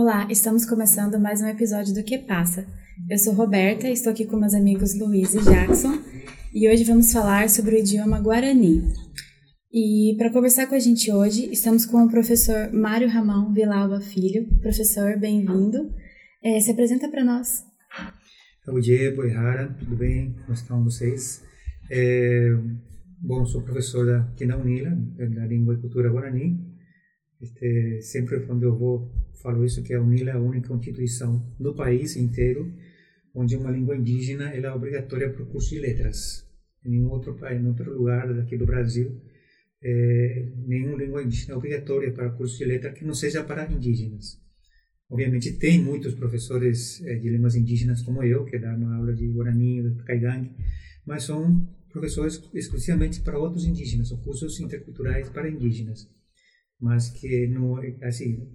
Olá, estamos começando mais um episódio do Que Passa. Eu sou Roberta, estou aqui com meus amigos Luiz e Jackson e hoje vamos falar sobre o idioma Guarani. E para conversar com a gente hoje, estamos com o professor Mário Ramão Vilauba Filho. Professor, bem-vindo. É, se apresenta para nós. Bom dia, Boihara, tudo bem? Como estão vocês? É, bom, sou professor aqui na UNILA, da Língua e Cultura Guarani. Este, sempre quando eu vou, falo isso, que a UNILA é a única instituição no país inteiro onde uma língua indígena ela é obrigatória para o curso de letras. Em nenhum outro país, em outro lugar daqui do Brasil, é, nenhuma língua indígena é obrigatória para o curso de letras que não seja para indígenas. Obviamente tem muitos professores é, de línguas indígenas como eu, que dão aula de Guarani, de Caigangue, mas são professores exclusivamente para outros indígenas, ou cursos interculturais para indígenas. Mas que, no, assim,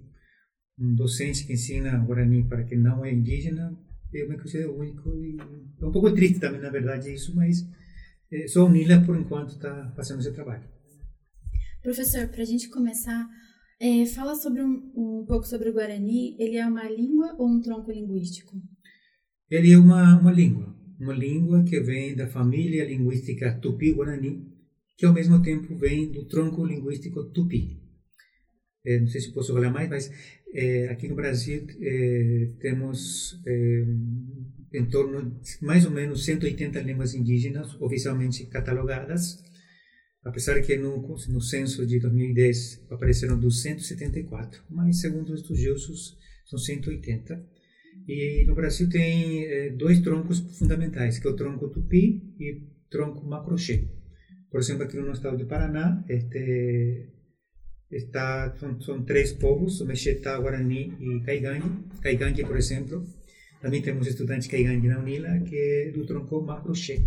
um docente que ensina Guarani para quem não é indígena, eu me considero único e é um pouco triste também, na verdade, isso, mas é, só a Unila, por enquanto, está fazendo esse trabalho. Professor, para a gente começar, é, fala sobre um, um, pouco sobre o Guarani. Ele é uma língua ou um tronco linguístico? Ele é uma, uma língua. Uma língua que vem da família linguística Tupi-Guarani, que ao mesmo tempo vem do tronco linguístico Tupi. É, não sei se posso falar mais, mas é, aqui no Brasil é, temos em torno de mais ou menos 180 línguas indígenas oficialmente catalogadas apesar que no, no censo de 2010 apareceram 274, mas segundo os estudiosos são 180. E no Brasil tem dois troncos fundamentais, que é o tronco tupi e o tronco macroxê. Por exemplo, aqui no estado de Paraná, este, está, são, são três povos, o Mexetá, Guarani e Caigangue. Caigangue, por exemplo, também temos estudantes Caigangue na Unila, que é do tronco macroxê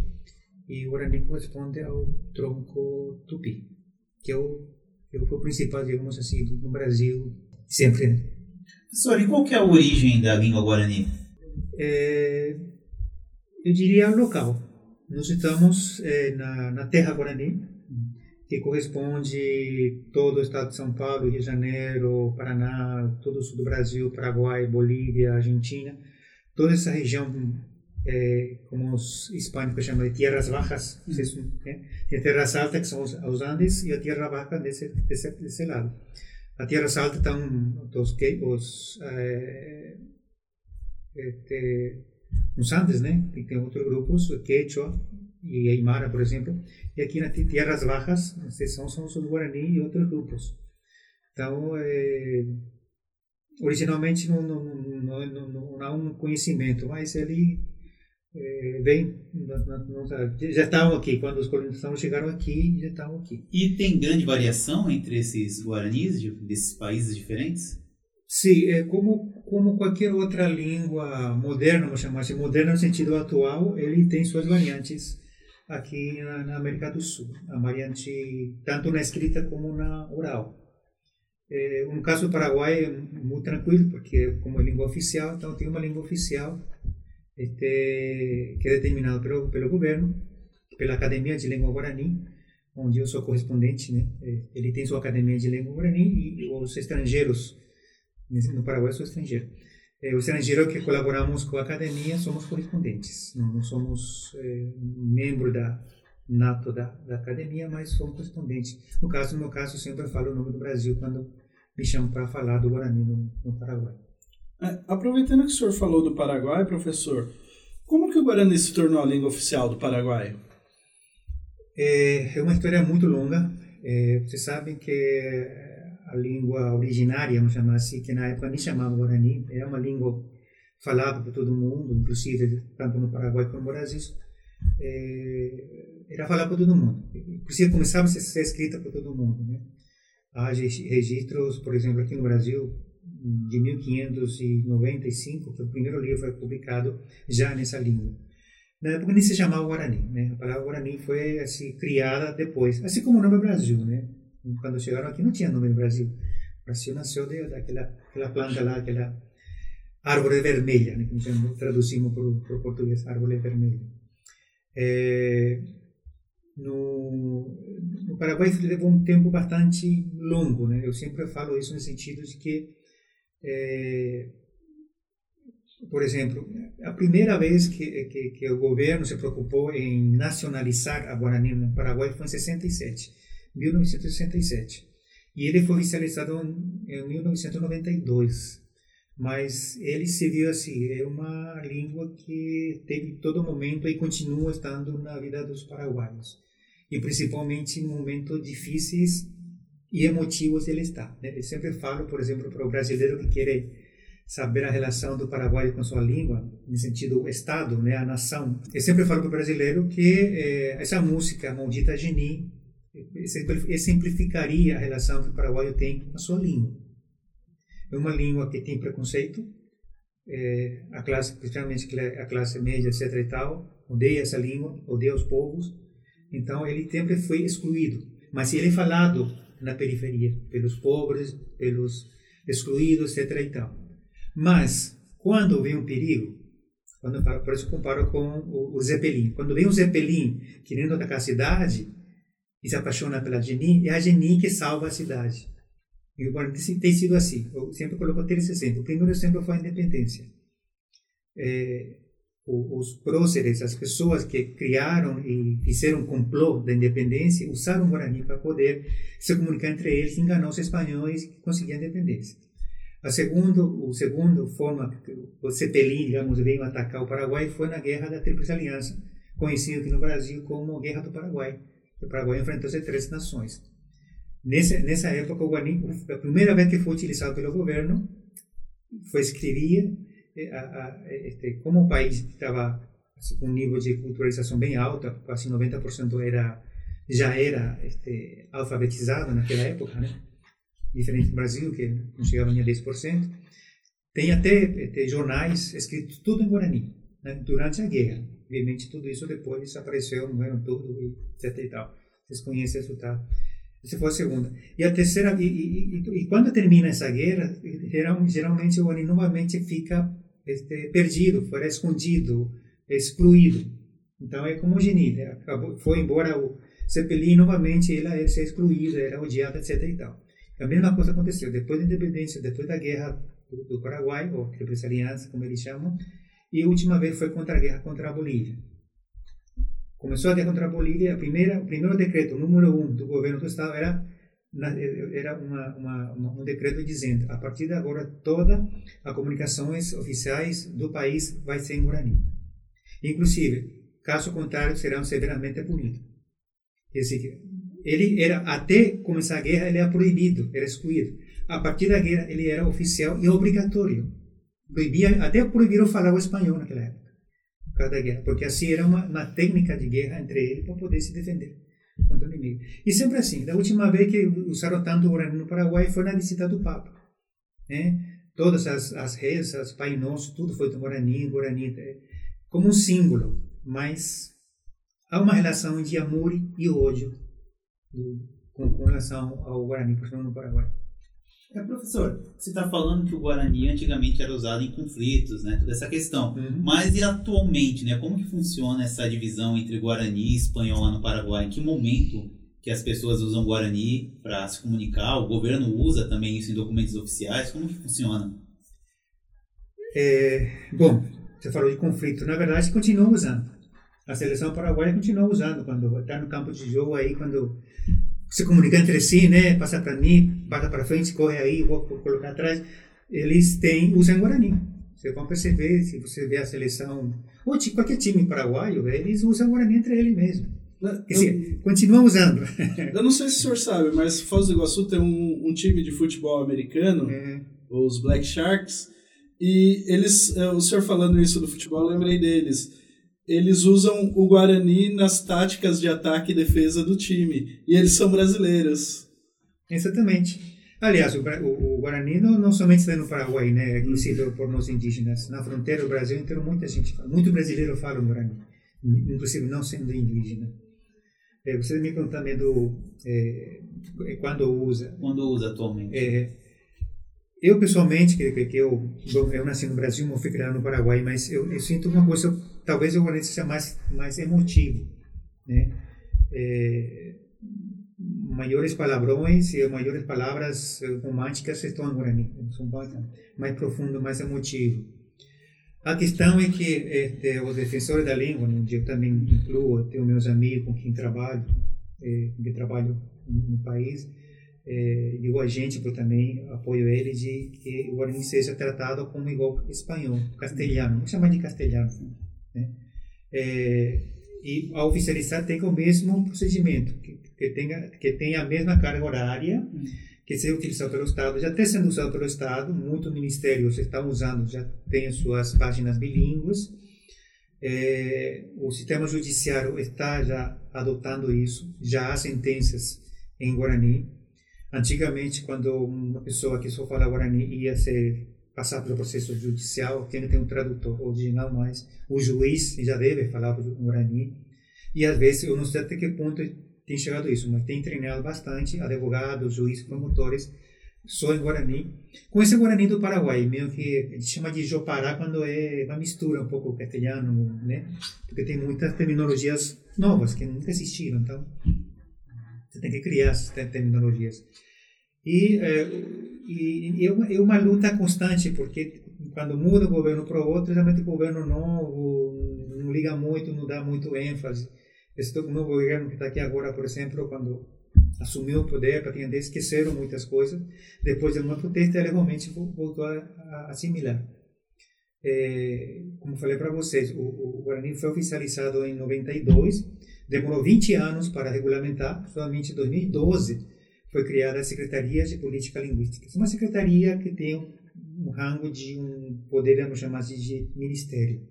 e o Guarani corresponde ao tronco tupi, que é o, que é o principal, digamos assim, no Brasil sempre. Né? Professor, e qual que é a origem da língua Guarani? É, eu diria local. Nós estamos é, na, na terra Guarani, que corresponde todo o estado de São Paulo, Rio de Janeiro, Paraná, todo o sul do Brasil, Paraguai, Bolívia, Argentina, toda essa região eh, como os hispânicos chamam de tierras bajas. ¿sí? ¿eh? tem terras altas que são os, os Andes e a tierra baixa desse, desse, desse lado. A tierra alta estão os, os eh, este, os Andes, né? E tem outros grupos, o Quechua e Aymara, por exemplo. E aqui nas tierras bajas, são, são os Guarani e outros grupos. Então, eh, originalmente não, não, não, não, há um conhecimento, mas ele é, bem, já estavam aqui, quando os colonizadores chegaram aqui, já estavam aqui. E tem grande variação entre esses guaranis desses países diferentes? Sim, é como, como qualquer outra língua moderna, vamos chamar assim, moderna no sentido atual, ele tem suas variantes aqui na, na América do Sul. A variante tanto na escrita como na oral. É, no caso do Paraguai é muito tranquilo, porque como é língua oficial, então tem uma língua oficial este, que é determinado pelo, pelo governo, pela Academia de Língua Guarani, onde eu sou correspondente, né? Ele tem sua Academia de Língua Guarani e os estrangeiros, no Paraguai sou estrangeiro, eh, os estrangeiros que colaboramos com a Academia somos correspondentes, não, não somos eh, membro da nato da, da Academia, mas somos correspondentes. No caso, no meu caso, sempre falo o nome do Brasil quando me chamam para falar do Guarani no, no Paraguai. É, aproveitando que o senhor falou do Paraguai, professor, como que o Guarani se tornou a língua oficial do Paraguai? É, é uma história muito longa. É, vocês sabem que a língua originária, vamos chamar assim, que na época nem chamava Guarani, é uma língua falada por todo mundo, inclusive tanto no Paraguai como no Brasil. É, era falada por todo mundo. Inclusive começava a ser escrita por todo mundo. Né? Há registros, por exemplo, aqui no Brasil, de 1595, que o primeiro livro foi publicado já nessa língua. Na época nem se chamava Guarani, né? A palavra Guarani foi assim criada depois, assim como o nome Brasil, né? Quando chegaram aqui não tinha nome Brasil. O Brasil nasceu de, daquela aquela planta lá, aquela árvore vermelha, né? Que traduzimos para o português, árvore vermelha. É, no, no Paraguai levou um tempo bastante longo, né? Eu sempre falo isso no sentido de que é, por exemplo, a primeira vez que, que, que, o governo se preocupou em nacionalizar a Guarani no Paraguai foi em 67, 1967. E ele foi oficializado em 1992. Mas ele se viu assim, é uma língua que teve todo momento e continua estando na vida dos paraguaios. E principalmente em momentos difíceis e emotivos ele está. Né? Eu sempre falo, por exemplo, para o brasileiro que quer saber a relação do Paraguai com sua língua, no sentido o Estado, né, a nação. Eu sempre falo para o brasileiro que eh, essa música, Maldita Geni, exemplificaria a relação que o paraguaio tem com a sua língua. É uma língua que tem preconceito, é, a classe, principalmente a classe média, etc. e tal, odeia essa língua, odeia os povos, então ele sempre foi excluído. Mas ele é falado na periferia, pelos pobres, pelos excluídos, etc. e tal. Mas, quando vem um perigo, quando, por isso comparo com o, o Zeppelin, quando vem um Zeppelin querendo atacar a cidade, e se apaixona pela Geni, é a Geni que salva a cidade. E o Guarani tem sido assim. Eu sempre coloco três exemplos. O primeiro exemplo foi a independência. É, os próceres, as pessoas que criaram e fizeram um complô da independência, usaram o Guarani para poder se comunicar entre eles, enganar os espanhóis e conseguir a independência. A segundo, o segundo forma que o Zeppelin, digamos, veio atacar o Paraguai foi na Guerra da Tríplice Aliança, conhecido aqui no Brasil como Guerra do Paraguai o Paraguai enfrentou as três nações. Nessa, nessa época, o Guarani, a primeira vez que foi utilizado pelo governo, foi escrever eh, a, a, este, como o país estava assim, com um nível de culturalização bem alto, quase 90% era já era este, alfabetizado naquela época, né? diferente do Brasil, que não chegava nem a 10%. Tem até, até jornais escritos tudo em Guarani, né? durante a guerra. Obviamente, tudo isso depois desapareceu, morreram tudo, etc e tal. Vocês conhecem o resultado. Essa foi a segunda. E a terceira, e, e, e, e quando termina essa guerra, geral, geralmente o Oni novamente fica este, perdido, foi escondido, excluído. Então é como o Geni, né? Foi embora o Zeppelin, novamente ele era excluído, era odiado, etc e tal. A mesma coisa aconteceu depois da independência, depois da guerra do, do Paraguai, ou Tríplice Aliança, como eles chamam, e a última vez foi contra a guerra contra a Bolívia. Começou a guerra contra a Bolívia, a primeira, o primeiro decreto, número um do governo do estado era era uma, uma, um decreto dizendo a partir de agora todas as comunicações oficiais do país vai ser em Guarani. Inclusive, caso contrário, serão severamente punidos. Quer dizer, ele era até começar a guerra ele era proibido, era excluído. A partir da guerra ele era oficial e obrigatório proibia, até proibiram falar o espanhol naquela época, por causa da guerra, porque assim era uma, uma técnica de guerra entre eles para poder se defender contra o inimigo. E sempre assim, da última vez que usaram tanto o Guarani no Paraguai foi na visita do Papa. Né? Todas as, as rezas, Pai Nosso, tudo foi do Guarani, Guarani, é, como um símbolo, mas há uma relação de amor e ódio do, com, com relação ao Guarani, por exemplo, no Paraguai. É, professor, você está falando que o Guarani antigamente era usado em conflitos, né? Toda essa questão. Uhum. Mas e atualmente, né? Como que funciona essa divisão entre Guarani e espanhol lá no Paraguai? Em que momento que as pessoas usam Guarani para se comunicar? O governo usa também isso em documentos oficiais? Como que funciona? É, bom, você falou de conflito. Na verdade, continua usando. A seleção paraguaia continua usando quando está no campo de jogo aí, quando se comunica entre si, né? Passa para mim, passa para frente, corre aí, vou colocar atrás. Eles têm, usam Guarani. Você pode perceber, se você vê a seleção, ou de qualquer time paraguaio, eles usam Guarani entre eles mesmo. Eu, continuam usando. Eu não sei se o senhor sabe, mas Foz do Iguaçu tem um, um time de futebol americano, é. os Black Sharks, e eles, é, o senhor falando isso do futebol, eu lembrei deles eles usam o Guarani nas táticas de ataque e defesa do time. E eles são brasileiros. Exatamente. Aliás, o, o, o Guarani não, não somente está no Paraguai, né, é conhecido por nós indígenas. Na fronteira do Brasil inteiro, muita gente fala, muito brasileiro fala o Guarani, inclusive não sendo indígena. É, você me perguntou também do é, quando usa. Quando usa atualmente. É, eu pessoalmente, que, que eu, eu nasci no Brasil, não fui criado no Paraguai, mas eu, eu sinto uma coisa talvez o Corinthians seja mais, mais emotivo, né? É, maiores palavrões e maiores palavras românticas estão em Guarani. São mais profundo, mais emotivo. A questão é que este, os defensores da língua, onde eu também incluo, tenho meus amigos com quem trabalho, quem trabalho no país, eh, digo a gente, também apoio eles, de que o guarani seja tratado como igual espanhol, castelhano, vamos chamar de castelhano. Eh, e a oficializar tem o mesmo procedimento, que, que, tenha, que tenha a mesma carga horária, que seja utilizado pelo Estado, já está sendo usado pelo Estado, muitos ministérios estão usando, já tem suas páginas bilíngues, é, o sistema judiciário está já adotando isso, já há sentenças em Guarani. Antigamente, quando uma pessoa que só fala Guarani ia ser passar pelo processo judicial, tinha que ter um tradutor original, mas o juiz já deve falar Guarani. E às vezes, eu não sei até que ponto tem chegado isso, mas tem treinado bastante advogados, juízes, promotores, só em Guarani. Com esse Guarani do Paraguai, meio que a gente chama de Jopará quando é uma mistura um pouco castelhano, né? Porque tem muitas terminologias novas que nunca existiram, então você tem que criar essas terminologias. E, é, e, é, uma, luta constante, porque quando muda o governo para o outro, geralmente o governo novo não liga muito, não dá muito ênfase este novo governo que está aqui agora, por exemplo, quando assumiu o poder, praticamente esqueceram muitas coisas. Depois de uma protesta, ele realmente voltou a, a assimilar. É, como falei para vocês, o, o, Guarani foi oficializado em 92, demorou 20 anos para regulamentar, somente em 2012 foi criada a Secretaria de Política Linguística. É uma secretaria que tem um, rango de um, poderíamos chamar de ministério.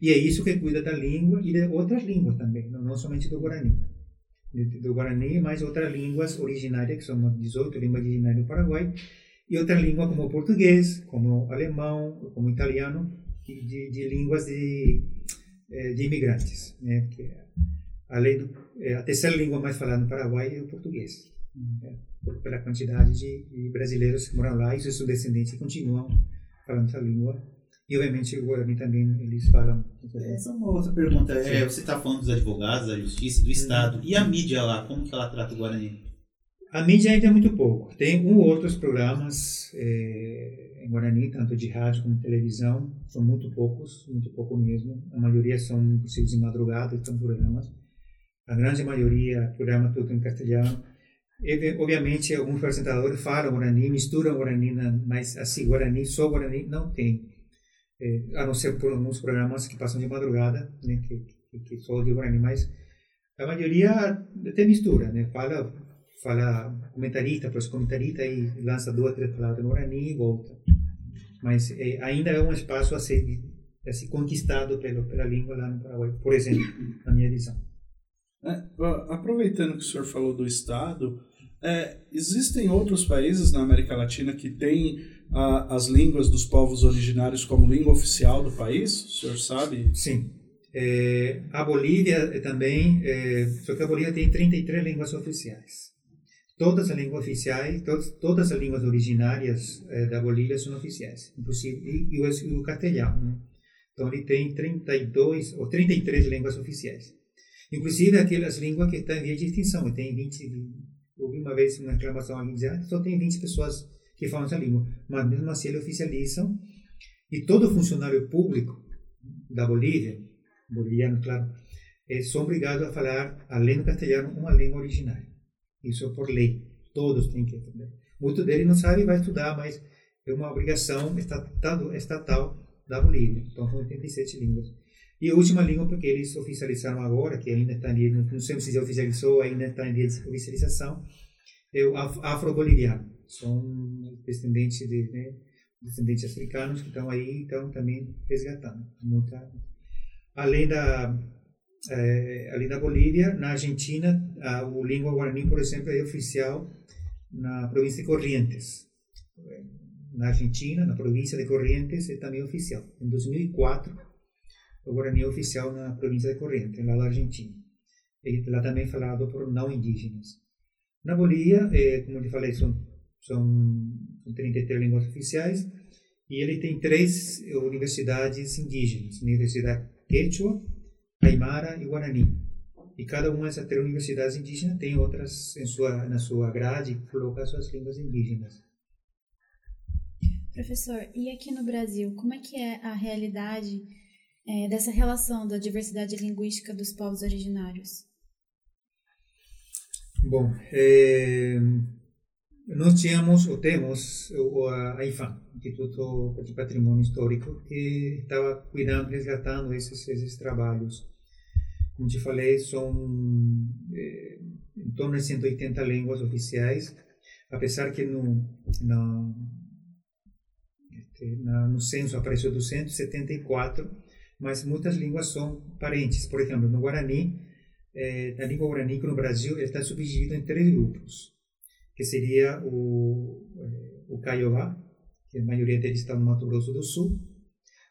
E é isso que cuida da língua e de outras línguas também, não, somente do Guarani. Do Guarani, mas outras línguas originárias, que são 18 línguas originárias do Paraguai, e outras línguas como o português, como o alemão, como italiano, de, de línguas de, eh, de imigrantes. Né? Que, além do, é, a terceira língua mais falada no Paraguai é o português. Né? Pela quantidade de, de brasileiros que moram lá e seus descendentes continuam falando essa língua e obviamente o Guarani também eles falam. Essa é uma outra pergunta. É, você está falando dos advogados, da justiça, do Estado. E a mídia lá, como que ela trata o Guarani? A mídia ainda é muito pouco. Tem um ou outros programas é, em Guarani, tanto de rádio como de televisão. São muito poucos, muito pouco mesmo. A maioria são possíveis de madrugada, são programas. A grande maioria, programa tudo em castelhano. E, obviamente, alguns apresentadores falam Guarani, misturam Guarani, mas assim, Guarani, só Guarani, não tem é, a não ser por alguns programas que passam de madrugada, né, que, que, que só de Guarani, mas a maioria até mistura, né, fala, fala comentarista, pois comentarista e lança duas, três palavras no Guarani e volta. Mas é, ainda é um espaço a ser, a ser conquistado pelo, pela língua lá no Paraguai, por exemplo, na minha visão. É, aproveitando que o senhor falou do Estado, é, existem outros países na América Latina que têm a, as línguas dos povos originários como língua oficial do país? O senhor sabe? Sim. É, a Bolívia também, é, só que a Bolívia tem 33 línguas oficiais. Todas as línguas oficiais, todas, todas as línguas originárias é, da Bolívia são oficiais, inclusive e, e, o, o castelhano. Né? Então ele tem 32 ou 33 línguas oficiais. Inclusive aquelas línguas que estão em via de extinção. Tem 20, ouvi uma vez uma reclamação alguém dizer, ah, só tem 20 pessoas que falam essa língua. Mas mesmo assim eles oficializam e todo funcionário público da Bolívia, boliviano, claro, é, são obrigados a falar, além do castelhano, uma língua originária. Isso é por lei. Todos têm que aprender. Muitos deles não sabem vai estudar, mas é uma obrigação estatal da Bolívia. Então, são 87 línguas. E a última língua, porque eles oficializaram agora, que ainda está em não sei se já oficializou, ainda está em dia de oficialização, é o afro-boliviano. São descendentes de né, descendentes africanos que estão aí então também resgatando. Muita além da é, além da Bolívia na Argentina a, o língua guarani por exemplo é oficial na província de Corrientes. Na Argentina na província de Corrientes é também oficial. Em 2004 o guarani é oficial na província de Corrientes lá na Argentina e lá também falado por não indígenas na Bolívia, é, como eu falei, são são, são 33 línguas oficiais, e ele tem três universidades indígenas, Universidade Quechua, Aymara e Guarani. e cada uma dessas três universidades indígenas tem outras em sua, na sua grade, coloca suas línguas indígenas. Professor, e aqui no Brasil, como é que é a realidade é, dessa relação da diversidade linguística dos povos originários? Bom, é, nós tínhamos, ou temos, a IFAM, Instituto de Patrimônio Histórico, que estava cuidando, resgatando esses, esses trabalhos. Como te falei, são é, em torno de 180 línguas oficiais, apesar que no, na, na, no censo apareceu 274, mas muitas línguas são parentes. Por exemplo, no Guarani, é, na língua guarani no Brasil, está subdividido em três grupos, que seria o, é, o Caiová, que a maioria deles está no Mato Grosso do Sul.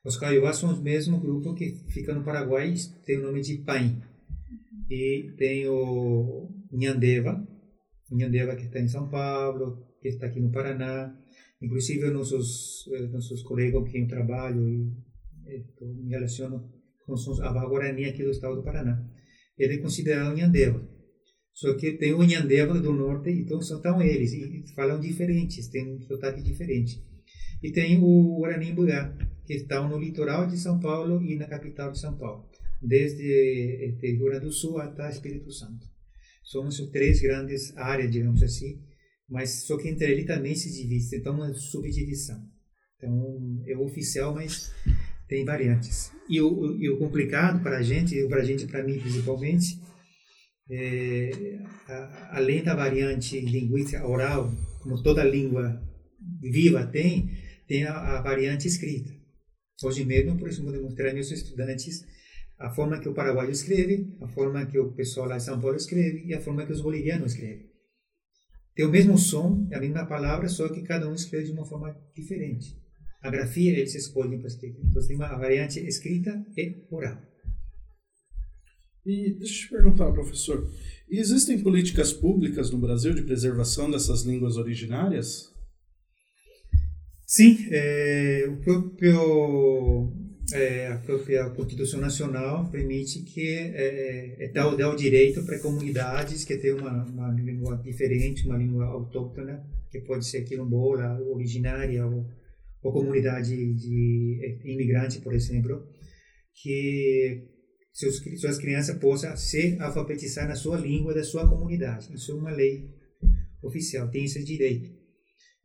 Os Caiová são os mesmos grupos que ficam no Paraguai, tem o nome de Paim. E tem o Nhandeva, Nhandeva que está em São Paulo, que está aqui no Paraná, Inclusive, nossos, eh, nossos colegas com quem eu trabalho e eu me relaciono com a Guarani aqui do estado do Paraná. Ele é considerado Nhandeva. Só que tem o Nhandeva do norte, então são tão eles, e falam diferentes, tem um sotaque diferente. E tem o Guarani Bugá, que está no litoral de São Paulo e na capital de São Paulo, desde este, Rio Grande do Sul até Espírito Santo. As três grandes áreas, digamos assim, mas só que entre ele também se divide, então uma subdivisão. Então é oficial, mas tem variantes. E o, e o complicado para a gente, para a gente, para mim principalmente, é, a, além da variante linguística oral, como toda língua viva tem, tem a, a variante escrita. Hoje mesmo, isso, vou demonstrar meus estudantes a forma que o paraguaio escreve, a forma que o pessoal lá de São Paulo escreve e a forma que os bolivianos escrevem tem o mesmo som, a mesma palavra, só que cada um escreve de uma forma diferente. A grafia eles escolhem para escrever. Então tem uma variante escrita e oral. E deixa eu te perguntar, professor, existem políticas públicas no Brasil de preservação dessas línguas originárias? Sim, é, o próprio é, a própria Constituição Nacional permite que é, é, dá, dá o direito para comunidades que têm uma, uma língua diferente, uma língua autóctona, que pode ser quilombola, originária, ou, ou comunidade de é, imigrante, por exemplo, que seus, suas crianças possam se alfabetizar na sua língua da sua comunidade. Isso é uma lei oficial, tem esse direito.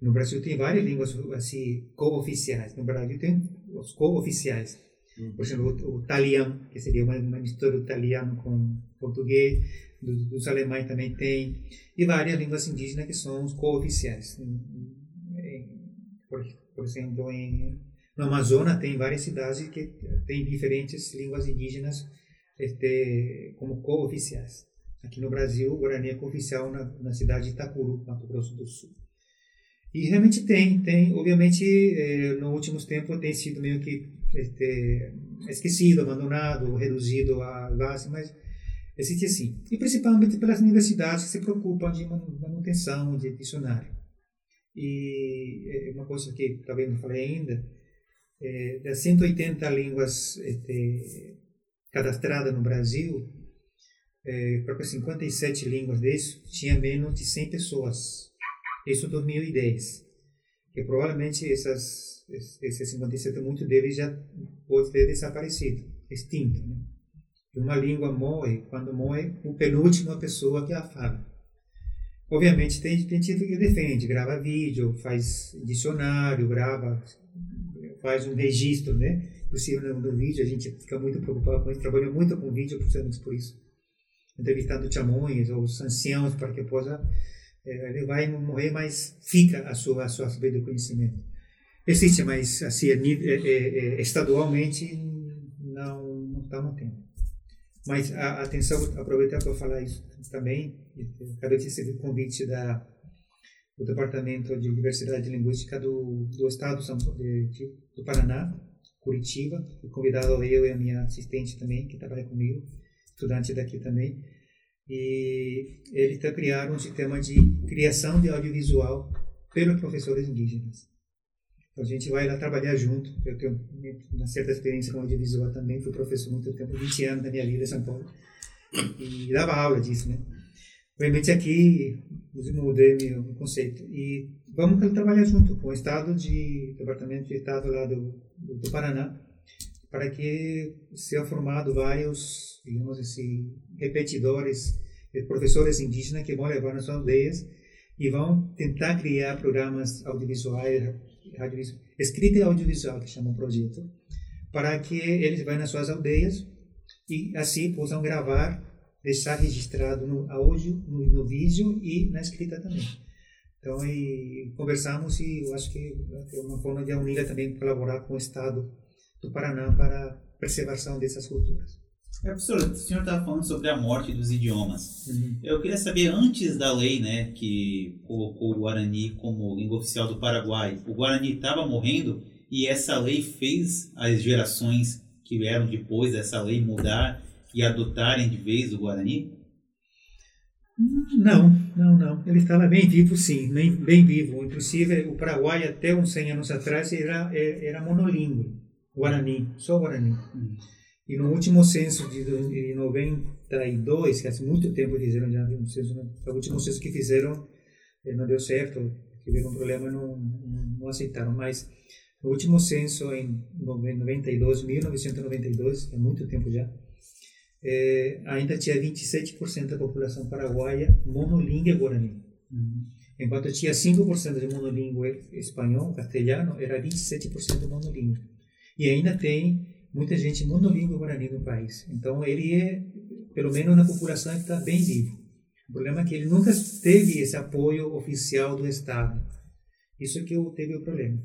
No Brasil tem várias línguas assim co-oficiais. No Brasil tem os co-oficiais. Uhum. Por exemplo, o, o italiano, que seria uma, uma mistura do italiano com português, do, dos alemães também tem, e várias línguas indígenas que são os co-oficiais. Por, exemplo, em, no Amazonas tem várias cidades que têm diferentes línguas indígenas este, como co-oficiais. Aqui no Brasil, o Guarani é co-oficial na, na cidade de Itacuru, Mato Grosso do Sul. E realmente tem, tem. Obviamente, eh, nos últimos tempos tem sido meio que este, esquecido, abandonado, reduzido a base, mas existe sim. E principalmente pelas universidades que se preocupam de manutenção de dicionário. E é uma coisa que talvez não falei ainda, é, das 180 línguas este, cadastradas no Brasil, é, para 57 línguas disso, tinha menos de 100 pessoas isso em 2010. Que provavelmente essas, esses 57, muito deles já pode ter desaparecido, extinto. Né? E uma língua morre quando morre o penúltima pessoa que a fala. Obviamente tem, gente que defende, grava vídeo, faz dicionário, grava, faz um registro, né? Inclusive no vídeo a gente fica muito preocupado com isso, trabalha muito com vídeo justamente por isso. Entrevistando chamões ou anciãos para que possa é, ele vai morrer, mas fica a sua, a sua saber do conhecimento. Existe, mas assim, é, é, estadualmente não, não está mantendo. Mas a, atenção, aproveitar para falar isso também, acabei de receber convite da, do Departamento de Diversidade Linguística do, do Estado do Paraná, Curitiba, fui convidado eu e a minha assistente também, que trabalha comigo, estudante daqui também, e ele está criando um sistema de criação de audiovisual pelos professores indígenas. A gente vai lá trabalhar junto. Eu tenho uma certa experiência com audiovisual também, fui professor muito tempo, 20 anos da minha vida em São Paulo. e dava aula disso, né? Obviamente aqui mudei meu conceito e vamos trabalhar junto com o Estado de Departamento de Estado lá do, do, do Paraná para que sejam formados vários, digamos assim, repetidores, professores indígenas que vão levar nas suas aldeias e vão tentar criar programas audiovisuais, audiovisual, escrita e audiovisual, que chama o projeto, para que eles vão nas suas aldeias e assim possam gravar, deixar registrado no áudio, no, no vídeo e na escrita também. Então, e conversamos e eu acho que é uma forma de a Unila também colaborar com o Estado do Paraná para a preservação dessas culturas. É, professor, o senhor estava falando sobre a morte dos idiomas. Uhum. Eu queria saber, antes da lei né, que colocou o Guarani como língua oficial do Paraguai, o Guarani estava morrendo e essa lei fez as gerações que vieram depois dessa lei mudar e adotarem de vez o Guarani? Não, não, não. Ele estava bem vivo, sim, bem, bem vivo. Inclusive, o Paraguai, até uns 100 anos atrás, era, era monolíngue. Guarani, só Guarani. Hum. E no último censo de 92, que há muito tempo fizeram já um censo, o último censo que fizeram eh, não deu certo, tiveram um problema e não, não, não aceitaram. Mas no último censo em 92, 1992, é muito tempo já, é, ainda tinha 27% da população paraguaia monolíngue guarani. Uhum. Enquanto tinha 5% de monolíngue espanhol, castelhano, era 27% monolíngue. E ainda tem muita gente monolíngue guarani no país. Então ele é, pelo menos na população, está bem vivo. O problema é que ele nunca teve esse apoio oficial do Estado. Isso que teve o problema.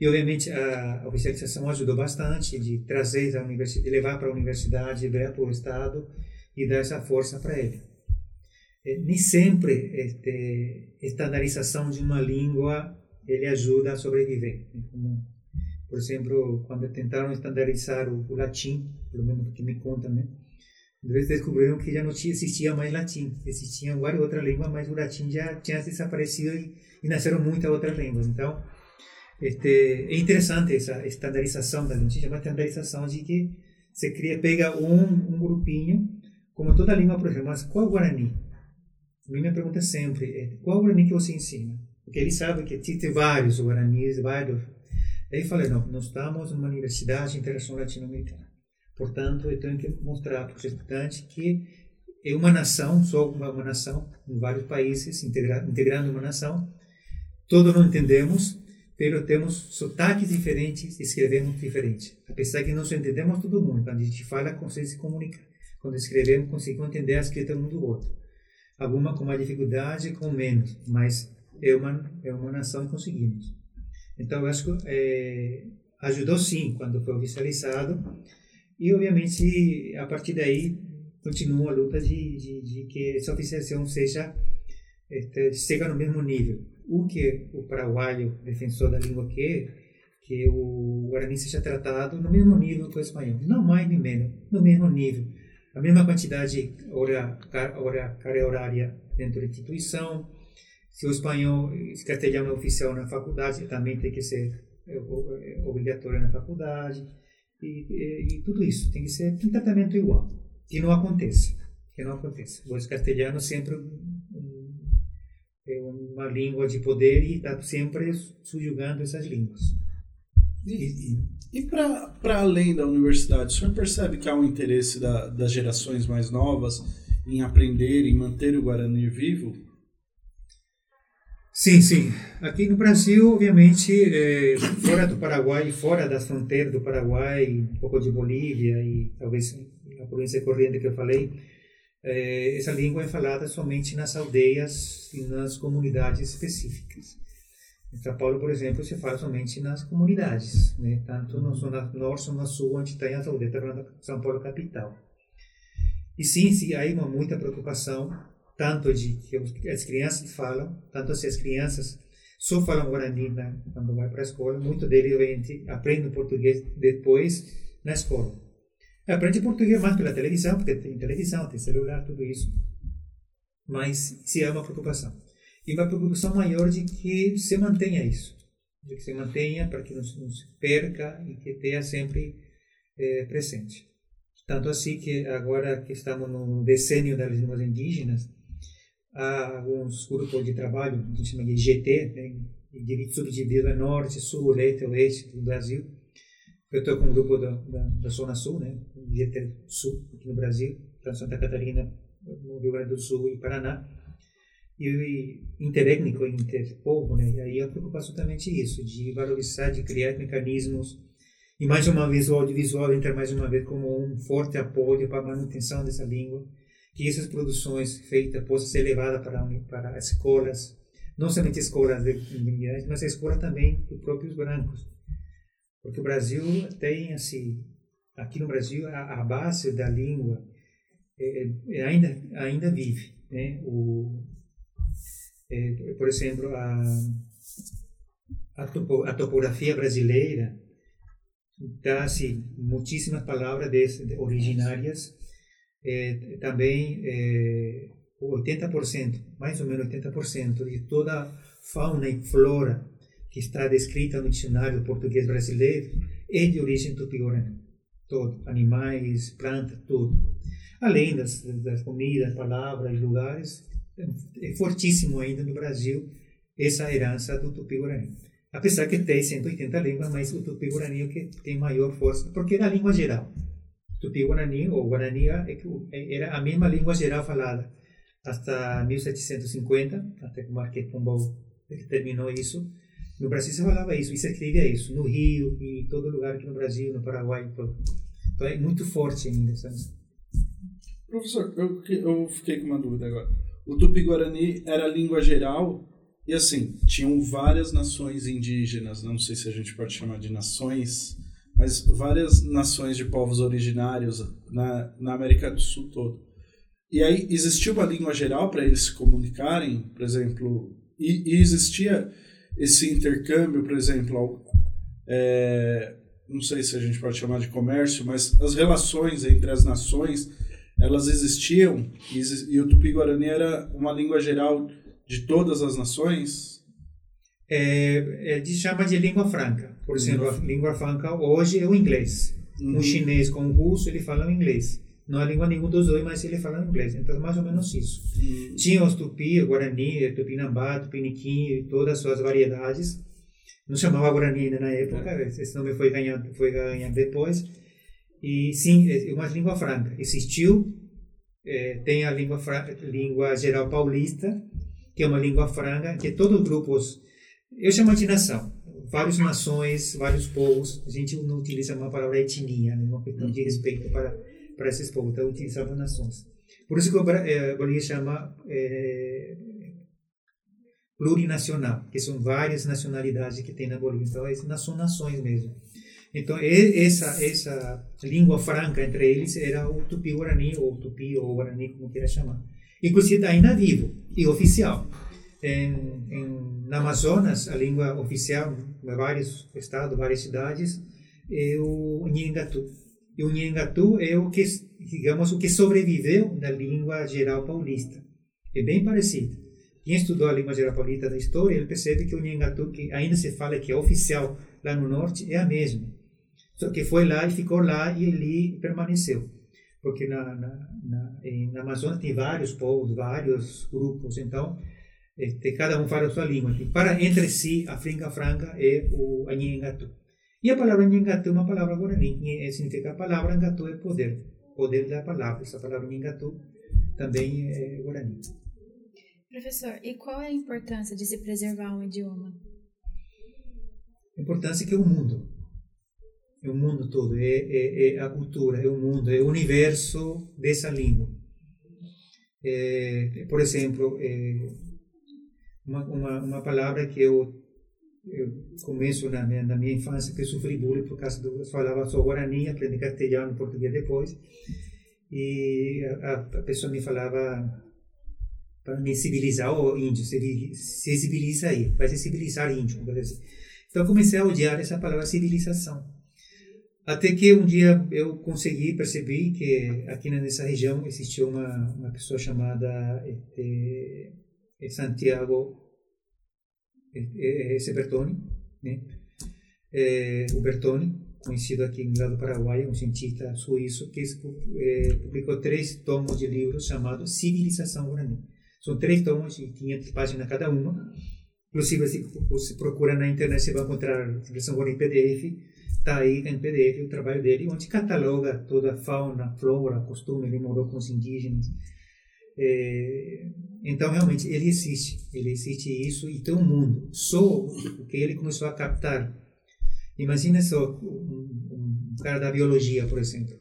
E obviamente a oficialização ajudou bastante de trazer universidade, levar para a universidade, levar para o Estado e dar essa força para ele. É, nem sempre este, estandarização de uma língua ele ajuda a sobreviver. Como por exemplo, quando tentaram estandarizar o, o latim, pelo menos que me contam, né? Eles descobriram que já não existia mais latim. Existiam várias outras línguas, mas o latim já tinha desaparecido e, e nasceram muitas outras línguas. Então, este, é interessante essa estandarização da língua. Se chama estandarização de que você cria, pega um, um grupinho, como toda língua, por exemplo, mas qual Guarani? A minha pergunta sempre é, qual Guarani que você ensina? Porque ele sabe que existem vários Guaranis, vários Aí falei, não, nós estamos numa universidade internacional latino-americana. Portanto, eu tenho que mostrar para os estudantes que é uma nação, só uma, uma nação, em vários países, integra, integrando uma nação. Todos não entendemos, mas temos sotaques diferentes, escrevemos diferente. Apesar que nós entendemos todo mundo, quando a gente fala, consegue se comunicar. Quando escrevemos, conseguimos entender a escrita um do outro. Alguma com mais dificuldade, com menos, mas é uma, é uma nação e conseguimos. Então, eu acho que é, ajudou sim quando foi oficializado. E, obviamente, a partir daí, continua a luta de, de, de que essa oficialização seja este, chega no mesmo nível. O que o paraguaio, defensor da língua, quer, que o Guarani seja tratado no mesmo nível que o espanhol. Não mais nem menos, no mesmo nível. A mesma quantidade de hora, hora, carga horária dentro da instituição, se o espanhol, se castelhano é oficial na faculdade, também tem que ser é, é, obrigatório na faculdade. E, e, e, tudo isso tem que ser um tratamento igual. Que não acontece. Que não acontece. O castelhano sempre é uma língua de poder e está sempre subjugando essas línguas. E, e, e para além da universidade, o senhor percebe que há um interesse da, das gerações mais novas em aprender, em manter o Guarani vivo? Sim, sim. Aqui no Brasil, obviamente, é, fora do Paraguai, fora das fronteiras do Paraguai, um pouco de Bolívia e talvez a província corrente que eu falei, é, essa língua é falada somente nas aldeias e nas comunidades específicas. Em São Paulo, por exemplo, se fala somente nas comunidades, né? tanto na zona norte ou na sul, onde tem as aldeias, São Paulo capital. E sim, sim, há uma muita preocupação tanto de que as crianças falam, tanto se as crianças só falam guarani né, quando vai para a escola, muito deles aprendem português depois na escola. Aprende português mais pela televisão, porque tem televisão, tem celular, tudo isso. Mas se é uma preocupação. E uma preocupação maior de que se mantenha isso. De que se mantenha para que não, não se perca e que tenha sempre é, presente. Tanto assim que agora que estamos no decênio das línguas indígenas, há alguns grupos de trabalho, a gente chama de GT, né, subdividido em norte, sul, leste, oeste do Brasil. Eu estou com um grupo da, da, da, Zona Sul, né, GT Sul, aqui no Brasil, tanto Santa Catarina, no Rio Grande do Sul e Paraná. E interétnico, interpovo, né, e aí a preocupação também é isso, de valorizar, de criar mecanismos e mais uma vez o audiovisual entra mais uma vez como um forte apoio para a manutenção dessa língua, que essas produções feitas possam ser levadas para, para as escolas, não somente escolas de imigrantes, mas a escola também dos próprios brancos. Porque o Brasil tem, assim, aqui no Brasil, a, a base da língua é, é, ainda, ainda vive. Né? O, é, por exemplo, a, a, topo, a topografia brasileira dá-se muitíssimas palavras originárias, eh, também eh, 80%, mais ou menos 80% de toda a fauna e flora que está descrita no dicionário português brasileiro é de origem tupi-guarani. Todo, animais, plantas, tudo. Além das, das comidas, palavras, lugares, é fortíssimo ainda no Brasil essa herança do tupi-guarani apesar que tem 180 línguas, mas o tupi-guarani é o que tem maior força, porque era a língua geral. Ou guarani é é, era a mesma língua geral falada até 1750, até que Marquês Pombal terminou isso. No Brasil se falava isso, e se escrevia isso, no Rio e em todo lugar aqui no Brasil, no Paraguai. Todo. Então é muito forte ainda, sabe? Professor, eu, eu fiquei com uma dúvida agora. O Tupi-Guarani era a língua geral e assim, tinham várias nações indígenas, não sei se a gente pode chamar de nações, mas várias nações de povos originários na, na América do Sul todo. E aí existia uma língua geral para eles se comunicarem, por exemplo, e, e existia esse intercâmbio, por exemplo, é, não sei se a gente pode chamar de comércio, mas as relações entre as nações, elas existiam, e, e o Tupi-Guarani era uma língua geral de todas as nações? É, é, chama de língua franca. Por exemplo, a língua franca hoje é o inglês. Uhum. Um chinês com um russo, ele fala inglês. Não é língua nenhum dos dois, mas ele fala inglês. Então, mais ou menos isso. Uhum. Tinha os tupi, o guarani, o tupinambá, tupiniquim, todas as suas variedades. Não chamava guarani ainda na época, é. esse nome foi ganhando, foi ganhando depois. E sim, é uma língua franca. Existiu, é, tem a língua, língua geral paulista, que é uma língua franca, que todos os grupos, eu chamo de nação, várias nações, vários povos, a gente não utiliza uma palavra etnia, né, uma questão de respeito para, para esses povos, então utilizamos nações. Por isso que o eh, Bolívia chama é, plurinacional, que são várias nacionalidades que tem na Bolívia, então não são nações mesmo. Então, essa, essa língua franca entre eles era o tupi-guarani, ou tupi, ou guarani, como queira chamar inclusive ainda vivo e oficial. Em, em, na Amazonas, a língua oficial, em vários estados, várias cidades, é o Nhengatu. E o Nhengatu é o que, digamos, o que sobreviveu da língua geral paulista. É bem parecido. Quem estudou a língua geral paulista da história, ele percebe que o Nhengatu, que ainda se fala que é oficial lá no norte, é a mesma. Só que foi lá e ficou lá e ele permaneceu porque na, na, na, na Amazônia tem vários povos, vários grupos, então este, cada um fala a sua língua. Para entre si, a língua franca é o Anhengatu. E a palavra Anhengatu é uma palavra guarani, significa a palavra Angatu é poder, poder da palavra. Essa palavra Anhengatu também é guarani. Professor, e qual é a importância de se preservar um idioma? A importância é que é o mundo é o mundo todo, é, é, é, a cultura, é o mundo, é o universo dessa língua. É, por exemplo, é, uma, uma, uma palavra que eu, eu começo na minha, na minha infância, que eu sofri bullying por causa do. Eu falava só guarani, aprendi castelhano, português depois, e a, a pessoa me falava para me civilizar o índio, se civiliza aí, vai se civilizar índio. Então eu comecei a odiar essa palavra civilização até que um dia eu consegui perceber que aqui nessa região existia uma, uma pessoa chamada este, Santiago este, Bertoni, né? É, o Bertoni, conhecido aqui no lado do Paraguai, um cientista suíço, que é, publicou três tomos de livros chamados Civilização Guarani. São três tomos de 500 páginas cada uma. Inclusive, se você procura na internet, você vai encontrar a Civilização Guarani PDF. Está aí em PDF o trabalho dele, onde cataloga toda a fauna, flora, costume, ele morou com os indígenas. É, então, realmente, ele existe. Ele existe isso e tem um mundo. Só o que ele começou a captar Imagina só um, um, cara da biologia, por exemplo.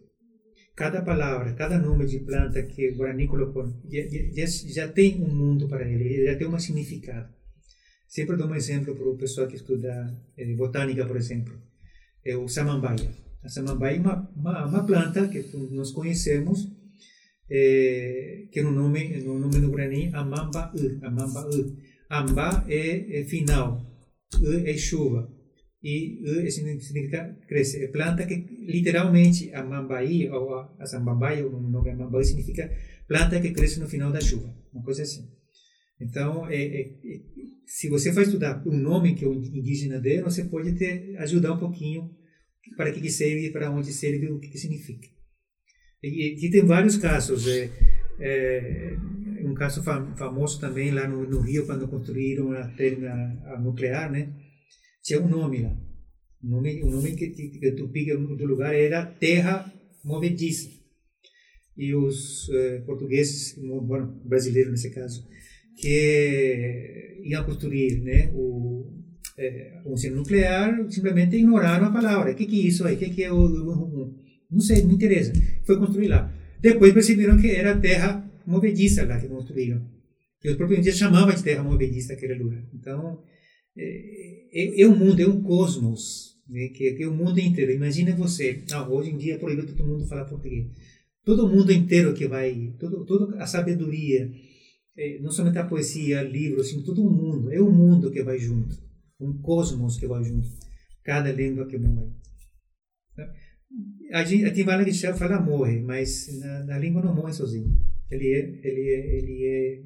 Cada palavra, cada nome de planta que o Guarani colocou, já, já, tem um mundo para ele, já tem um significado. Sempre dou um exemplo para o pessoal que estuda eh, botânica, por exemplo. É o samambaia. A samambaia é uma, uma, uma planta que nós conhecemos, é, que no nome, no nome do Guarani, amamba -u, amamba -u. Amba é, é final, -u é chuva e significa crescer. É planta que literalmente a mambaí ou a samambaia, o nome é mambaí significa planta que cresce no final da chuva, uma coisa assim. Então, é, é, é, se você vai estudar o nome que o indígena deu, você pode te ajudar um pouquinho para que, que serve, para onde serve, o que, que significa. E, tem vários casos. É, é, um caso fam, famoso também lá no, no, Rio, quando construíram a, a nuclear, né? tinha um nome lá. O nome, o nome que, que, Tupi do lugar era Terra Movediça. E os eh, portugueses, bueno, brasileiros nesse caso, que iam construir né, o, eh, um sino nuclear, simplesmente ignoraram a palavra. O que, que é isso aí? O que, que é o, o, Não sei, não interessa. Foi construir lá. Depois perceberam que era terra movediça lá que construíram. Que os próprios indígenas chamavam de terra movediça aquele lugar. Então, é, é, um mundo, é um cosmos, né, que, que é o mundo inteiro. Imagina você, ah, hoje em dia é proibido todo mundo falar português. Todo mundo inteiro que vai, todo, toda a sabedoria, é, não somente a poesia, livros, assim, todo o mundo, é o mundo que vai junto, um cosmos que vai junto, cada língua que morre. A gente, a Timbala de fala morre, mas na, na, língua não morre sozinho. Ele é, ele é, ele é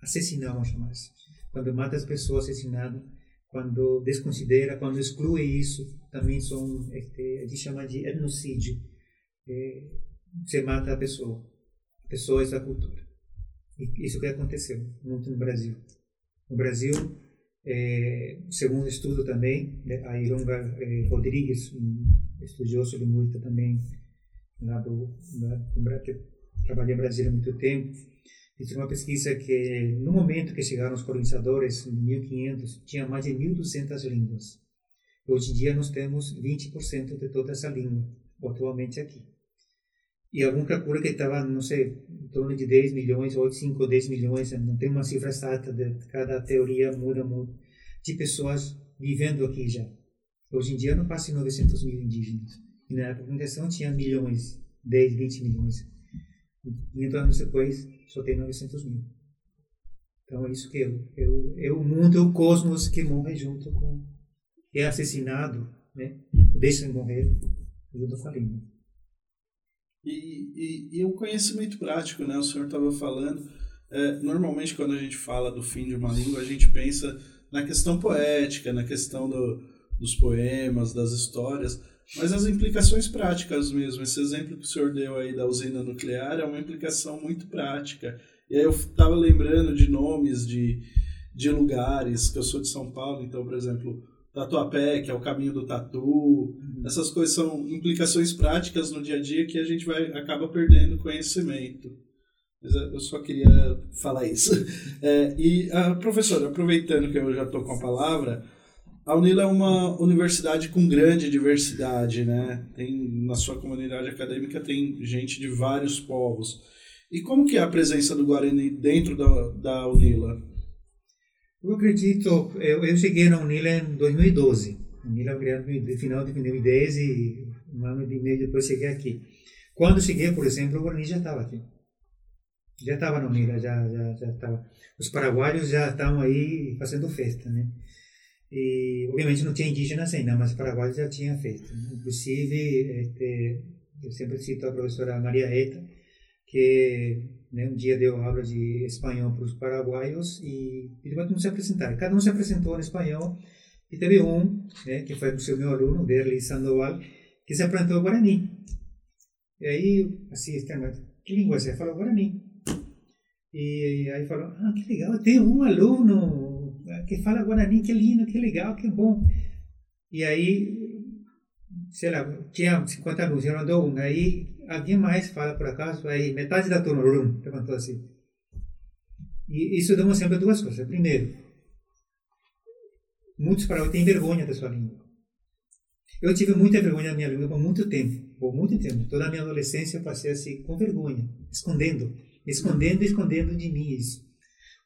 assassinado, vamos chamar assim. Quando mata as pessoas, assassinado quando desconsidera, quando exclui isso, também são, este, a gente chama de etnocídio. É, você mata a pessoa, a pessoa é da cultura. E isso que aconteceu muito no Brasil. No Brasil, é, segundo estudo também, né, a Ilonga é, Rodrigues, estudioso linguista também, lá do, que trabalhou em Brasília há muito tempo, Fiz uma pesquisa que, no momento que chegaram os colonizadores, em 1500, tinha mais de 1.200 línguas. Hoje em dia, nós temos 20% de toda essa língua, atualmente aqui. E algum calcula que estava, não sei, em torno de 10 milhões, ou 5 ou 10 milhões, não tem uma cifra exata, de, cada teoria muda muito, de pessoas vivendo aqui já. Hoje em dia, não passa em 900 mil indígenas. E na época da questão tinha milhões, 10, 20 milhões. 500 anos depois, só tem 900 mil. Então é isso que é, é, o, é o mundo, é o cosmos que morre junto com. é assassinado, né? deixa morrer junto com a língua. E, e, e o conhecimento prático, né? O senhor estava falando. É, normalmente, quando a gente fala do fim de uma língua, a gente pensa na questão poética, na questão do, dos poemas, das histórias. Mas as implicações práticas mesmo, esse exemplo que o senhor deu aí da usina nuclear é uma implicação muito prática. E aí eu estava lembrando de nomes de, de lugares, que eu sou de São Paulo, então, por exemplo, Tatuapé, que é o caminho do tatu. Uhum. Essas coisas são implicações práticas no dia a dia que a gente vai acaba perdendo conhecimento. Mas eu só queria falar isso. É, e, a ah, professora, aproveitando que eu já estou com a palavra, a Unila é uma universidade com grande diversidade, né? Tem na sua comunidade acadêmica tem gente de vários povos. E como que é a presença do Guarani dentro da, da Unila? Eu acredito, eu, eu cheguei na Unila em 2012. A Unila no final de 2010 e um ano e meio depois cheguei aqui. Quando cheguei, por exemplo, o Guarani já estava aqui. Já estava na Unila, já já já estava. Os paraguaios já estavam aí fazendo festa, né? E, obviamente não tinha indígenas ainda, mas Paraguai já tinha feito. Inclusive, este, eu sempre cito a professora Maria Eta, que né, um dia deu aula de espanhol para os paraguaios e pediu para se apresentar. Cada um se apresentou em espanhol e teve um, né, que foi o seu meu aluno, Derli Sandoval, que se plantou Guarani. E aí, assim, que língua você fala Guarani? E aí falou, ah, que legal, tem um aluno que fala Guarani, que lindo, que legal, que bom. E aí, sei lá, tinha 50 alunos, eu mandou um, aí alguém mais fala por acaso, aí metade da turma, rum, levantou assim. E isso demonstra duas coisas. Primeiro, muitos paraguaios têm vergonha da sua língua. Eu tive muita vergonha da minha língua por muito tempo, por muito tempo. Toda a minha adolescência eu passei assim, com vergonha, escondendo, escondendo, escondendo de mim isso.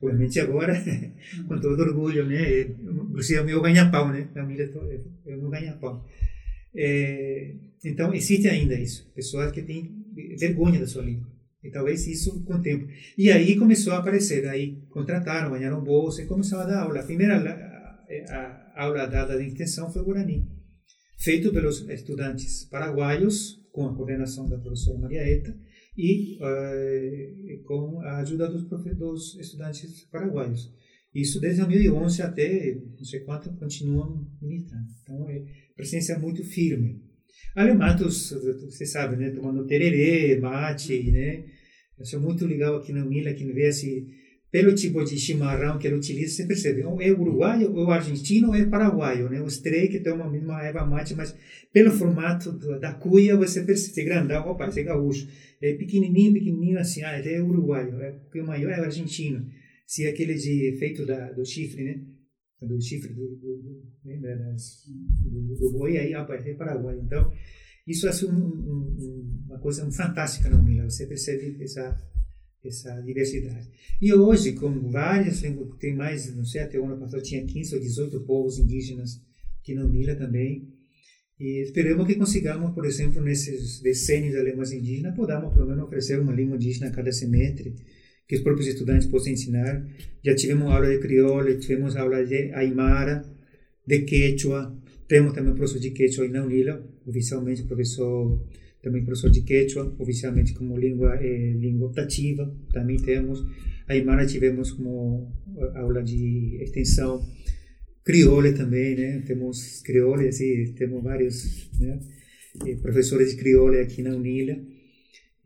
Obviamente agora, com todo orgulho, né? Inclusive é o meu ganha-pão, né? Família é o meu ganha-pão. É, então, existe ainda isso. Pessoas que têm vergonha da sua língua. E talvez isso com o tempo. E aí começou a aparecer. Aí contrataram, ganharam bolsa e começaram a dar aula. A primeira a, a aula dada de extensão foi o Guarani, feito pelos estudantes paraguaios, com a coordenação da professora Maria Eta, e uh, com a ajuda dos, dos estudantes paraguaios. Isso desde 2011 até não sei quanto continuam militando. Então, é presença muito firme. Além dos, você sabe, né, tomando tererê, mate, né? Eu sou muito legal aqui na Mila, que vê assim, pelo tipo de chimarrão que ele utiliza, você percebe, ou é uruguaio, ou argentino, é paraguaio, né? Os três que tomam a mesma erva mate, mas pelo formato da cuia, você percebe, é grandão, opa, é gaúcho. É pequenininho, pequenininho assim, ah, ele é uruguaio, é, o maior é argentino. Se é aquele de feito da, do chifre, né? Do chifre do, do, né? do, do boi, aí aparece é paraguaio. Então, isso é um, um, uma coisa fantástica na Unila, você percebe essa essa diversidade. E hoje, com várias línguas, tem mais, não sei, até o ano passado tinha 15 ou 18 povos indígenas aqui na Unila também, e esperamos que consigamos, por exemplo, nesses decênios de línguas indígenas, podamos pelo menos oferecer uma língua indígena a cada semestre, que os próprios estudantes possam ensinar. Já tivemos aula de crioulo, tivemos aula de aimara, de quechua, temos também professor de quechua na Unila, oficialmente professor também professor de quechua, oficialmente como língua eh, língua optativa, também temos. Aymara tivemos como eh, aula de extensão. Criole também, né? Temos criole, assim, temos vários né? professores de criole aqui na Unila.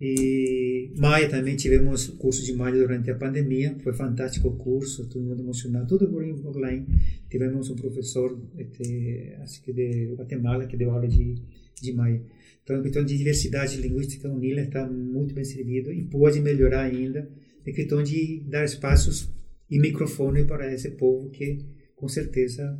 E Maia também tivemos curso de Maia durante a pandemia, foi fantástico o curso, todo mundo emocionado, tudo por online. Tivemos um professor, este, acho que de Guatemala, que deu aula de, de Maia. Então, a questão de diversidade linguística, o NILA está muito bem servido e pode melhorar ainda. É questão de dar espaços e microfone para esse povo que, com certeza,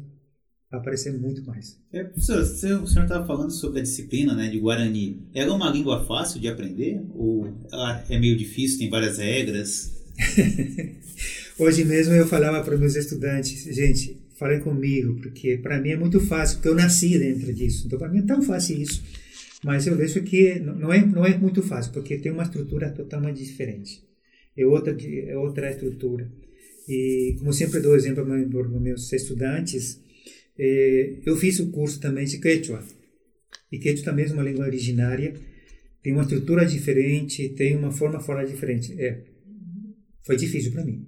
vai aparecer muito mais. É, professor, o senhor estava falando sobre a disciplina né, de Guarani. Ela é uma língua fácil de aprender? Ou ela é meio difícil, tem várias regras? Hoje mesmo eu falava para meus estudantes, gente, falem comigo, porque para mim é muito fácil, porque eu nasci dentro disso. Então, para mim é tão fácil isso. Mas eu vejo que não é não é muito fácil porque tem uma estrutura totalmente diferente. É outra é outra estrutura. E como sempre dou exemplo para meus estudantes é, eu fiz o curso também de quechua. E quechua também é uma língua originária tem uma estrutura diferente tem uma forma fora diferente. É foi difícil para mim.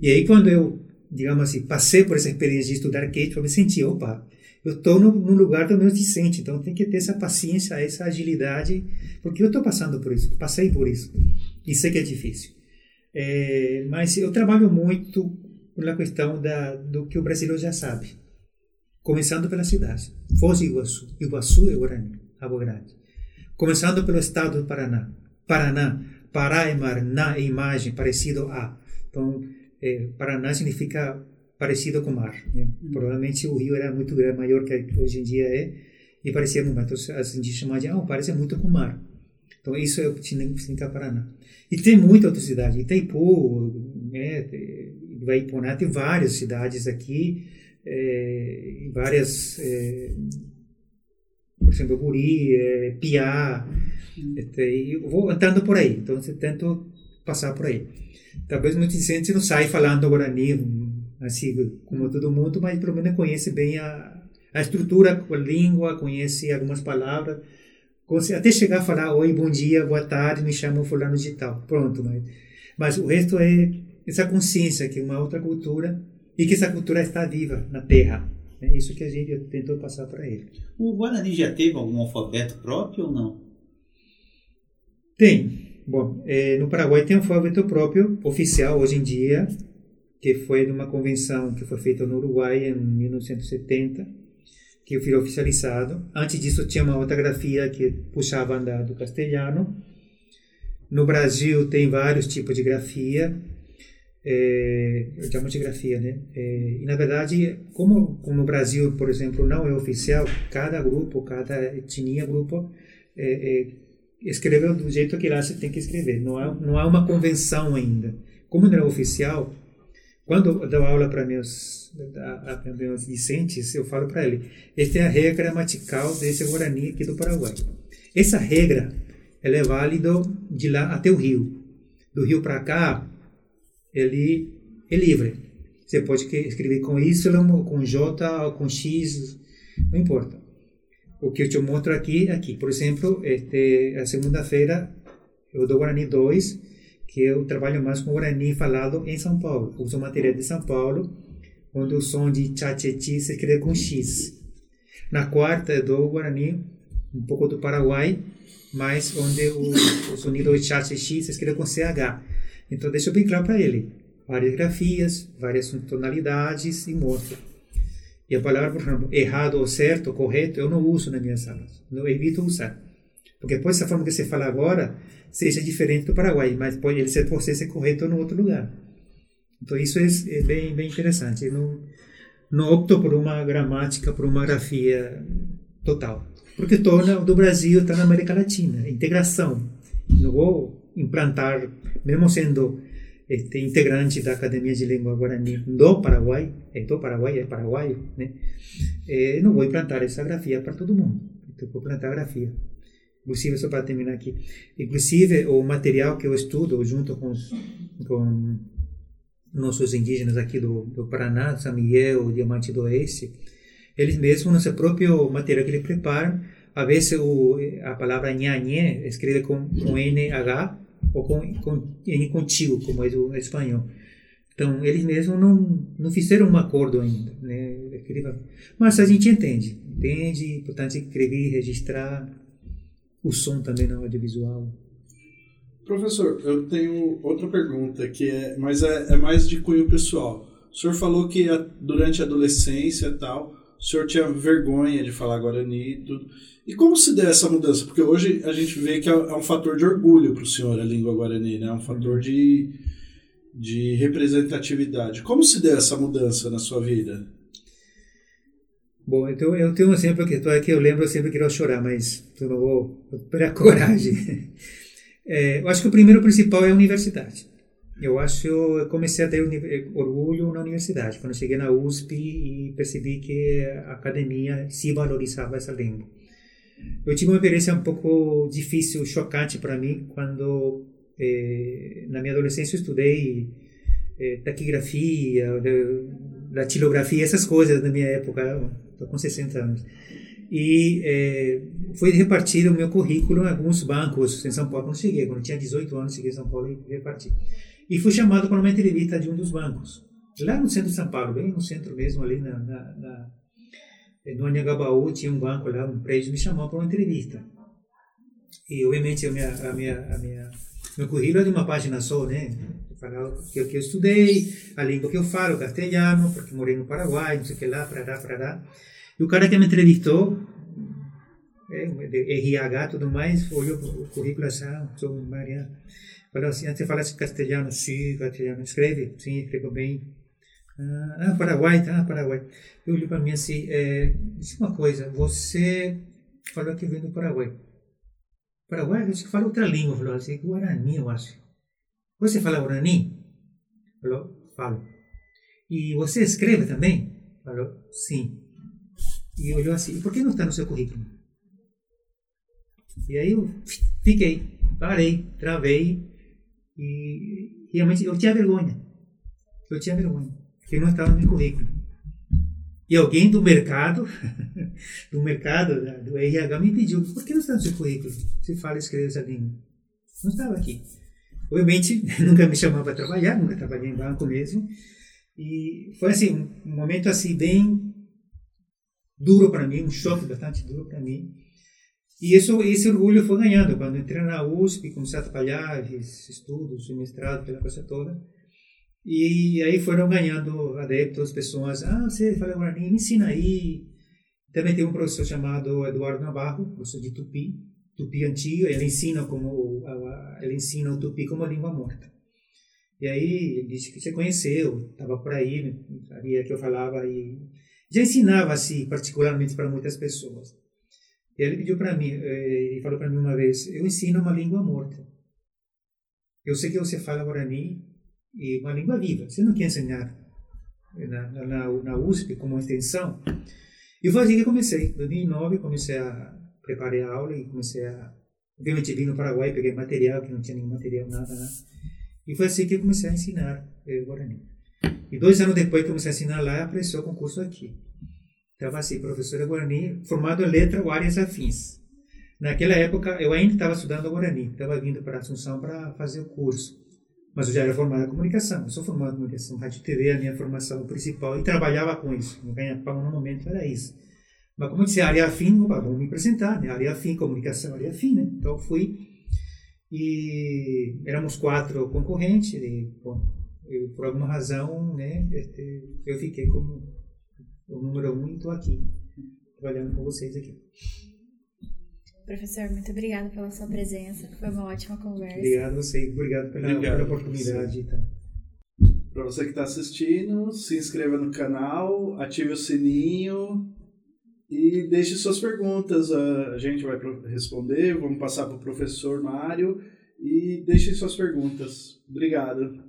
E aí quando eu digamos assim passei por essa experiência de estudar quechua eu me senti opa eu estou no, lugar do meu discente, então tem que ter essa paciência, essa agilidade, porque eu estou passando por isso, passei por isso, e sei que é difícil. É, mas eu trabalho muito na questão da, do que o brasileiro já sabe, começando pela cidade, Foz do Iguaçu, Iguaçu é Guarani, Água Grande. Começando pelo estado do Paraná, Paraná, Pará é mar, na imagem, parecido a. Então, é, Paraná significa parecido com mar. Né? Hum. Provavelmente o rio era muito grande, maior que hoje em dia é, e parecia no mar. Então as indígenas chamavam de, ah, parece muito com mar. Então isso é o significa Paraná. E tem muita outra cidade, Itaipu, né, Ivaipuná, tem várias cidades aqui, é, várias, é, por exemplo, Guri, é, Piá, hum. eu vou andando por aí, então eu tento passar por aí. Talvez muita gente não sai falando Guarani, assim como todo mundo, mas pelo menos conhece bem a, a estrutura, a língua, conhece algumas palavras, até chegar a falar oi, bom dia, boa tarde, me chamo fulano de tal, pronto, mas, mas o resto é essa consciência que é uma outra cultura e que essa cultura está viva na Terra, É isso que a gente tentou passar para ele. O Guarani já teve algum alfabeto próprio ou não? Tem. Bom, é, no Paraguai tem um alfabeto próprio, oficial hoje em dia, que foi de uma convenção que foi feita no Uruguai em 1970, que foi oficializado. Antes disso tinha uma outra grafia que puxava do castelhano. No Brasil tem vários tipos de grafia, é, eu chamo de grafia, né? É, e na verdade, como, como, no Brasil, por exemplo, não é oficial, cada grupo, cada etnia, grupo, é, é, escreveu do jeito que lá você tem que escrever. Não há, não há uma convenção ainda. Como não é oficial, quando eu dou aula para meus, meus discentes, eu falo para ele, esta é a regra gramatical desse Guarani aqui do Paraguai. Essa regra ela é válida de lá até o Rio. Do Rio para cá, ele é livre. Você pode escrever com Y, com J com X, não importa. O que eu mostro aqui, aqui. Por exemplo, este, a segunda-feira eu dou Guarani 2, que eu trabalho mais com Guarani falado em São Paulo. Uso material de São Paulo, onde o som de tchá-tchê-tchê se escreve com X. Na quarta eu dou Guarani, um pouco do Paraguai, mas onde o, o sonido de tchá-tchê-tchê se escreve com CH. Então deixa bem claro para ele. Várias grafias, várias tonalidades e mostra. E a palavra, por exemplo, errado ou certo, correto, eu não uso nas minhas salas. Eu evito usar. Porque depois essa forma que você fala agora seja diferente do Paraguai, mas pode ele ser você ser correto no outro lugar. Então isso é, é bem bem interessante. Eu não não opto por uma gramática, por uma grafia total, porque estou do Brasil, está na América Latina, integração. Não vou implantar, mesmo sendo este, integrante da Academia de Língua Guarani do Paraguai, é do Paraguai, é paraguaio, né? É, não vou implantar essa grafia para todo mundo. Então, vou plantar grafia. Inclusive, só para terminar aqui, inclusive o material que eu estudo junto com, os, com nossos indígenas aqui do, do Paraná, São Miguel, Diamante do Oeste, eles mesmos, no seu próprio material que eles preparam, a vezes o, a palavra nhanhé escreve com, com NH ou com, com N contigo, como é o espanhol. Então, eles mesmos não, não fizeram um acordo ainda. Né? Mas a gente entende. Entende, portanto, escrever, registrar o som também na audiovisual. Professor, eu tenho outra pergunta, que é, mas é, é mais de cunho pessoal. O senhor falou que a, durante a adolescência e tal, o senhor tinha vergonha de falar Guarani e tudo. E como se deu essa mudança? Porque hoje a gente vê que é, é um fator de orgulho para o senhor a língua Guarani, né? É um fator de, de representatividade. Como se deu essa mudança na sua vida? Bom, então eu tenho um exemplo que, que eu lembro sempre que eu chorar, mas eu não vou ter a coragem. É, eu acho que o primeiro principal é a universidade. Eu acho eu comecei a ter orgulho na universidade, quando cheguei na USP e percebi que a academia se valorizava essa língua. Eu tive uma experiência um pouco difícil, chocante para mim, quando eh, na minha adolescência eu estudei eh, taquigrafia, datilografia, essas coisas na minha época, estou com 60 anos. E eh, foi repartido o meu currículo em alguns bancos em São Paulo, quando cheguei, quando tinha 18 anos, cheguei em São Paulo e reparti. E fui chamado para uma entrevista de um dos bancos, lá no centro de São Paulo, bem no centro mesmo, ali na, na, na no Anhangabaú tinha um banco lá, um prédio, me chamou para uma entrevista. E, obviamente, a minha, a minha, a minha, meu currículo é de uma página só, né? Falar o que, que eu estudei, a língua que eu falo, castelhano, porque morei no Paraguai, não sei o que lá, para lá, para lá. E o cara que me entrevistou, é, de RH tudo mais, olhou o currículo assim, ah, sou Maria. Falou assim, você fala castelhano? Sim, castelhano. Escreve? Sim, escrevo bem. Ah, Paraguai, tá? Paraguai. Eu olhei para mim assim, é, diz uma coisa, você falou que vem do Paraguai. Paraguai, você fala outra língua, falou assim, Guarani, eu acho. Você fala Guarani? Falou, falo. E você escreve também? Falou, sim. E olhou assim, e por que não está no seu currículo? E aí eu fiquei, parei, travei, e realmente eu tinha vergonha. Eu tinha vergonha que não estava no meu currículo. E alguém do mercado, do mercado, do RH, me pediu, por que não está no seu currículo? Você fala e escreve essa língua. Não estava aqui. Obviamente, nunca me chamava para trabalhar, nunca trabalhei em banco mesmo. E foi assim, um momento assim bem duro para mim, um choque bastante duro para mim. E isso, esse orgulho foi ganhando. Quando entrei na USP, comecei a trabalhar, fiz estudos, mestrado, aquela coisa toda. E aí foram ganhando adeptos, pessoas. Ah, você fala Guarani, me ensina aí. Também tem um professor chamado Eduardo Navarro, professor de Tupi, Tupi antigo. Ele ensina como ele ensina o Tupi como língua morta. E aí ele disse que você conheceu, estava por aí, sabia que eu falava e já ensinava assim, particularmente para muitas pessoas. E ele pediu para mim, eh, ele falou para mim uma vez, eu ensino uma língua morta. Eu sei que você fala Guarani e uma língua viva. Você não quer ensinar na, na, na USP como extensão? E foi assim que comecei. Em 2009 comecei a preparar a aula e comecei a... Obviamente vim no Paraguai, peguei material, que não tinha nenhum material, nada, né? E foi assim que eu comecei a ensinar eh, Guarani. E dois anos depois que comecei a ensinar lá, apareceu o concurso aqui. Estava assim, professora Guarani, formado em letra ou áreas afins. Naquela época, eu ainda estava estudando Guarani, estava vindo para Assunção para fazer o curso. Mas eu já era formado em comunicação. Eu sou formado em comunicação, rádio TV é a minha formação principal e trabalhava com isso. Meu ganha-pão no momento era isso. Mas como eu disse, área afim, vamos me apresentar, né? Área afim, comunicação, área afim, né? Então fui e éramos quatro concorrentes e, bom, eu, por alguma razão, né, eu fiquei como o número um e estou aqui, trabalhando com vocês aqui. Professor, muito obrigado pela sua presença, foi uma ótima conversa. Obrigado a você, obrigado pela, obrigado, pela oportunidade. Tá. Para você que está assistindo, se inscreva no canal, ative o sininho e deixe suas perguntas. A gente vai responder, vamos passar para o professor Mário e deixe suas perguntas. Obrigado.